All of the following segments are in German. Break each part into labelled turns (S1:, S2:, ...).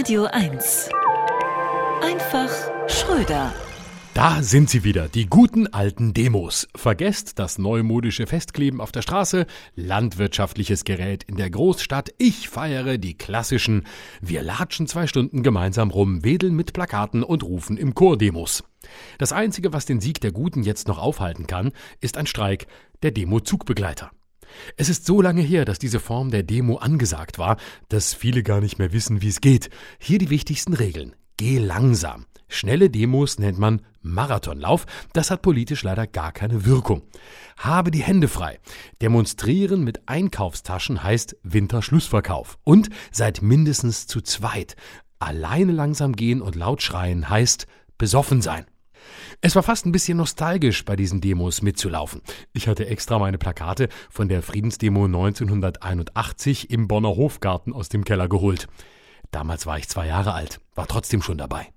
S1: Radio 1. Einfach Schröder.
S2: Da sind sie wieder, die guten alten Demos. Vergesst das neumodische Festkleben auf der Straße, landwirtschaftliches Gerät in der Großstadt. Ich feiere die klassischen. Wir latschen zwei Stunden gemeinsam rum, wedeln mit Plakaten und rufen im Chor Demos. Das Einzige, was den Sieg der Guten jetzt noch aufhalten kann, ist ein Streik der Demo-Zugbegleiter. Es ist so lange her, dass diese Form der Demo angesagt war, dass viele gar nicht mehr wissen, wie es geht. Hier die wichtigsten Regeln. Geh langsam. Schnelle Demos nennt man Marathonlauf. Das hat politisch leider gar keine Wirkung. Habe die Hände frei. Demonstrieren mit Einkaufstaschen heißt Winterschlussverkauf. Und seid mindestens zu zweit. Alleine langsam gehen und laut schreien heißt besoffen sein. Es war fast ein bisschen nostalgisch, bei diesen Demos mitzulaufen. Ich hatte extra meine Plakate von der Friedensdemo 1981 im Bonner Hofgarten aus dem Keller geholt. Damals war ich zwei Jahre alt, war trotzdem schon dabei.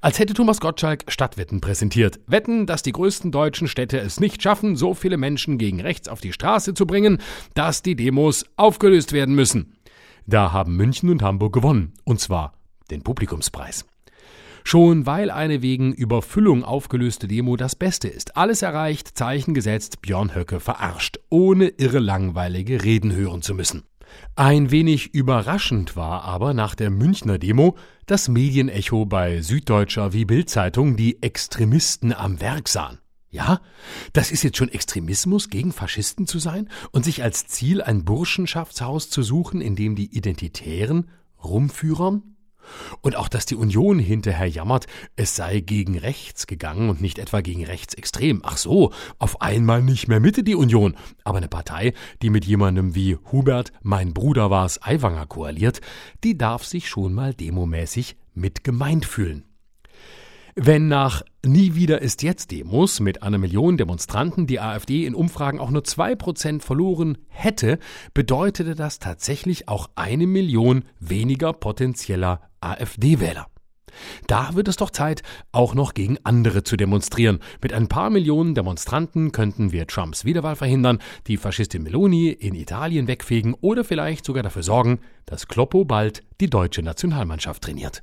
S2: Als hätte Thomas Gottschalk Stadtwetten präsentiert. Wetten, dass die größten deutschen Städte es nicht schaffen, so viele Menschen gegen rechts auf die Straße zu bringen, dass die Demos aufgelöst werden müssen. Da haben München und Hamburg gewonnen. Und zwar den Publikumspreis. Schon weil eine wegen Überfüllung aufgelöste Demo das Beste ist. Alles erreicht, Zeichen gesetzt, Björn Höcke verarscht, ohne irre langweilige Reden hören zu müssen. Ein wenig überraschend war aber nach der Münchner Demo das Medienecho bei Süddeutscher wie Bildzeitung die Extremisten am Werk sahen. Ja, das ist jetzt schon Extremismus, gegen Faschisten zu sein und sich als Ziel ein Burschenschaftshaus zu suchen, in dem die Identitären rumführern? Und auch, dass die Union hinterher jammert, es sei gegen rechts gegangen und nicht etwa gegen rechtsextrem. Ach so, auf einmal nicht mehr Mitte die Union. Aber eine Partei, die mit jemandem wie Hubert, mein Bruder war's, Aiwanger koaliert, die darf sich schon mal demomäßig mit gemeint fühlen. Wenn nach Nie wieder ist jetzt Demos mit einer Million Demonstranten die AfD in Umfragen auch nur zwei Prozent verloren hätte, bedeutete das tatsächlich auch eine Million weniger potenzieller AfD-Wähler. Da wird es doch Zeit, auch noch gegen andere zu demonstrieren. Mit ein paar Millionen Demonstranten könnten wir Trumps Wiederwahl verhindern, die Faschistin Meloni in Italien wegfegen oder vielleicht sogar dafür sorgen, dass Kloppo bald die deutsche Nationalmannschaft trainiert.